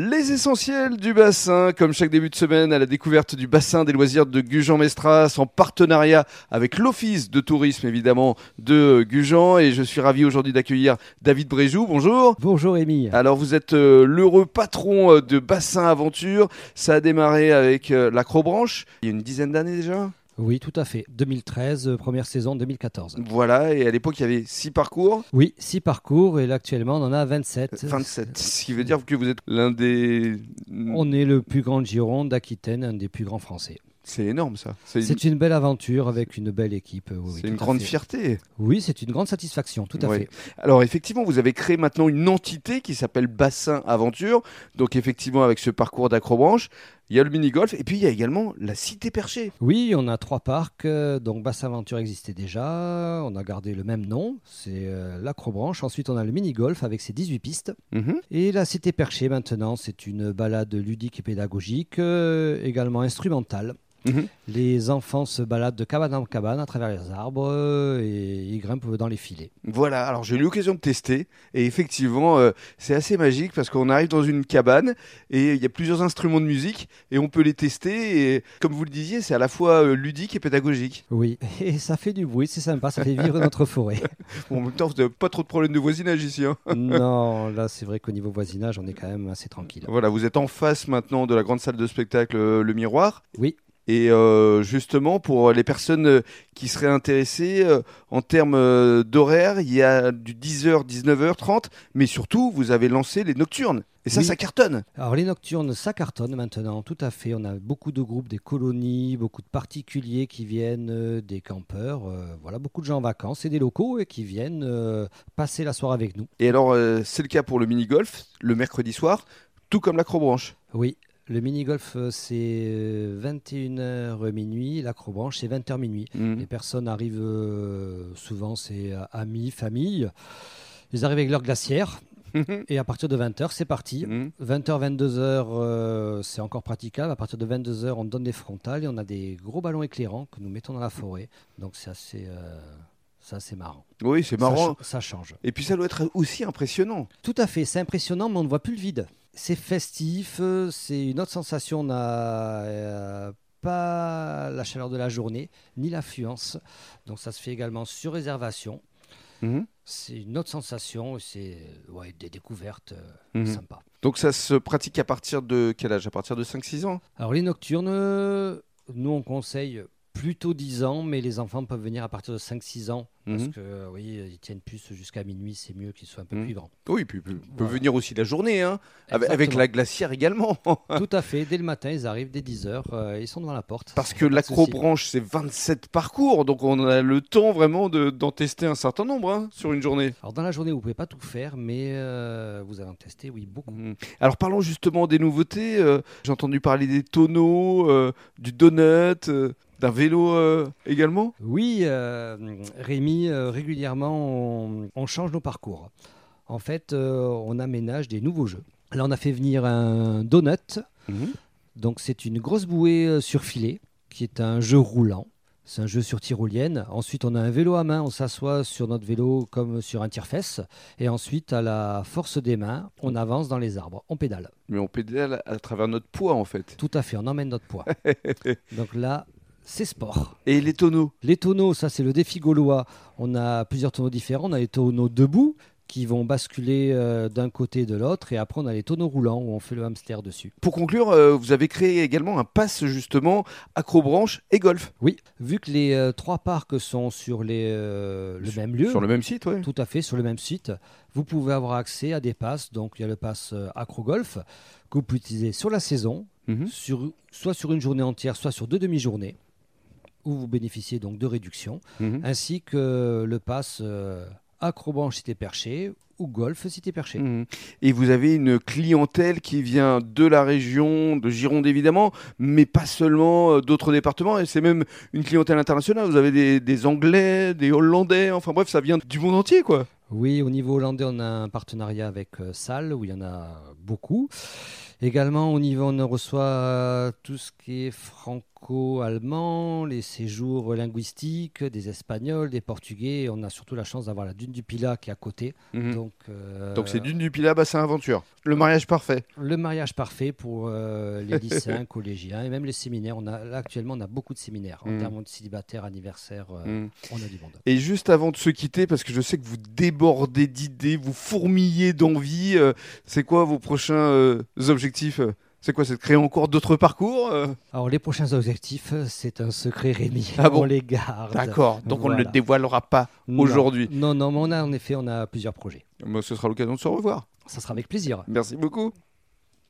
Les essentiels du bassin, comme chaque début de semaine, à la découverte du bassin des loisirs de Gujan-Mestras en partenariat avec l'Office de tourisme évidemment de Gujan. Et je suis ravi aujourd'hui d'accueillir David Bréjou. Bonjour. Bonjour Rémi. Alors vous êtes euh, l'heureux patron euh, de Bassin Aventure. Ça a démarré avec euh, l'Acrobranche il y a une dizaine d'années déjà? Oui, tout à fait. 2013, euh, première saison 2014. Voilà, et à l'époque il y avait six parcours. Oui, six parcours et là actuellement on en a 27. 27, ce qui veut dire que vous êtes l'un des... On est le plus grand Gironde d'Aquitaine, un des plus grands français. C'est énorme ça. C'est une, belle aventure avec une belle équipe. oui, c'est une grande fait. fierté. Oui, c'est une grande satisfaction, tout à fait. Alors effectivement, vous avez créé maintenant une entité qui s'appelle Bassin Aventure. Donc effectivement, avec ce parcours d'acrobranche, il y a le mini-golf et puis il y a également la Cité Perchée. Oui, on a trois parcs. euh, Donc Basse Aventure existait déjà. On a gardé le même nom. C'est euh, l'Acrobranche. Ensuite, on a le mini-golf avec ses 18 pistes. Mhm. Et la Cité Perchée maintenant, c'est une balade ludique et pédagogique, euh, également instrumentale. Mhm. Les enfants se baladent de cabane en cabane à travers les arbres euh, et ils grimpent dans les filets. Voilà, alors j'ai eu l'occasion de tester et effectivement euh, c'est assez magique parce qu'on arrive dans une cabane et il y a plusieurs instruments de musique et on peut les tester et comme vous le disiez c'est à la fois euh, ludique et pédagogique. Oui, et ça fait du bruit, c'est sympa, ça fait vivre notre forêt. Bon, en même temps vous n'avez pas trop de problèmes de voisinage ici. hein. non, là c'est vrai qu'au niveau voisinage, on est quand même assez tranquille. Voilà, vous êtes en face maintenant de la grande salle de spectacle Le Miroir. Oui. Et euh, justement, pour les personnes euh, qui seraient intéressées, euh, en termes d'horaire, il y a du 10h, 19h30, mais surtout, vous avez lancé les nocturnes. Et ça, Oui. ça cartonne. Alors les nocturnes, ça cartonne maintenant, tout à fait. On a beaucoup de groupes, des colonies, beaucoup de particuliers qui viennent, euh, des campeurs, euh, voilà, beaucoup de gens en vacances et des locaux et qui viennent euh, passer la soirée avec nous. Et alors, c'est le cas pour le mini-golf, le mercredi soir, tout comme l'acrobranche. Oui, le mini-golf, euh, c'est euh, 21h minuit, l'acrobranche, c'est 20h minuit. Mhm. Les personnes arrivent euh, souvent, c'est euh, amis, famille. Ils arrivent avec leur glacière et à partir de 20h, c'est parti. Mhm. 20h, 22h, euh, c'est encore praticable. À partir de 22h, on donne des frontales et on a des gros ballons éclairants que nous mettons dans la forêt. Donc c'est assez, euh, marrant. Oui, c'est marrant. Ça, change. Et puis ça doit être aussi impressionnant. Tout à fait, c'est impressionnant, mais on ne voit plus le vide. C'est festif, euh, c'est une autre sensation. On n'a euh, pas la chaleur de la journée, ni l'affluence. Donc ça se fait également sur réservation. Mhm. C'est une autre sensation, c'est ouais, des découvertes euh, Mhm. sympas. Donc ça se pratique à partir de quel âge? À partir de 5-6 ans? Alors les nocturnes, nous on conseille plutôt 10 ans, mais les enfants peuvent venir à partir de 5-6 ans. Parce Mhm. que euh, oui, ils tiennent plus jusqu'à minuit, c'est mieux qu'ils soient un peu Mhm. plus grands. Oui, puis peut Voilà. venir aussi la journée, hein, avec, la glacière également. Tout à fait, dès le matin, ils arrivent dès 10h, ils sont devant la porte. Parce que l'acrobranche, c'est 27 parcours, donc on a le temps vraiment de- d'en tester un certain nombre hein, sur une journée. Alors dans la journée, vous pouvez pas tout faire, mais euh, vous allez en tester, oui, beaucoup. Mhm. Alors parlons justement des nouveautés. euh, J'ai entendu parler des tonneaux, euh, du donut, euh, d'un vélo euh, également? Oui, euh, Rémi, euh, régulièrement, on, on change nos parcours. En fait, on aménage des nouveaux jeux. Là, on a fait venir un donut. Donc, c'est une grosse bouée sur filet, qui est un jeu roulant. C'est un jeu sur tyrolienne. Ensuite, on a un vélo à main. On s'assoit sur notre vélo comme sur un tire-fesse. Et ensuite, à la force des mains, on avance dans les arbres. On pédale. Mais on pédale à travers notre poids en fait. Tout à fait, on emmène notre poids. Donc là, c'est sport. Et les tonneaux Les tonneaux, ça c'est le défi gaulois. On a plusieurs tonneaux différents. On a les tonneaux debout qui vont basculer euh, d'un côté et de l'autre. Et après, on a les tonneaux roulants où on fait le hamster dessus. Pour conclure, euh, vous avez créé également un pass justement acrobranche et golf Oui, vu que les euh, trois parcs sont sur les, le même lieu, sur le même site, ouais. tout à fait sur le même site, vous pouvez avoir accès à des passes. Donc, il y a le pass acrogolf que vous pouvez utiliser sur la saison, Mhm. sur, soit sur une journée entière, soit sur deux demi-journées, où vous bénéficiez donc de réductions. Mhm. ainsi que le pass euh, Acrobranche Cité Perché ou Golf Cité Perché. Mhm. Et vous avez une clientèle qui vient de la région, de Gironde évidemment, mais pas seulement euh, d'autres départements, et c'est même une clientèle internationale. Vous avez des, des Anglais, des Hollandais, enfin bref, ça vient du monde entier quoi. Oui, au niveau hollandais, on a un partenariat avec euh, Salle, où il y en a beaucoup. Également, au niveau, on reçoit euh, tout ce qui est franco-allemand, les séjours linguistiques, des espagnols, des portugais. On a surtout la chance d'avoir la dune du Pilat qui est à côté. Mhm. Donc, euh, Donc c'est Dune du Pilat, Bassin Aventure. Le mariage parfait. le mariage parfait pour euh, les lycéens, collégiens et même les séminaires. On a, là, actuellement, on a beaucoup de séminaires. En Mhm. termes de célibataires, anniversaires, euh, Mm. on a du monde. Et juste avant de se quitter, parce que je sais que vous débordez d'idées, vous fourmillez d'envie, c'est quoi vos prochains euh, objectifs euh C'est quoi C'est de créer encore d'autres parcours euh Alors, les prochains objectifs, c'est un secret Rémi. Ah bon on les garde. D'accord, donc on ne le dévoilera pas aujourd'hui. Non, non, mais on a en effet, on a plusieurs projets. Moi, ce sera l'occasion de se revoir. Ça sera avec plaisir. Merci beaucoup.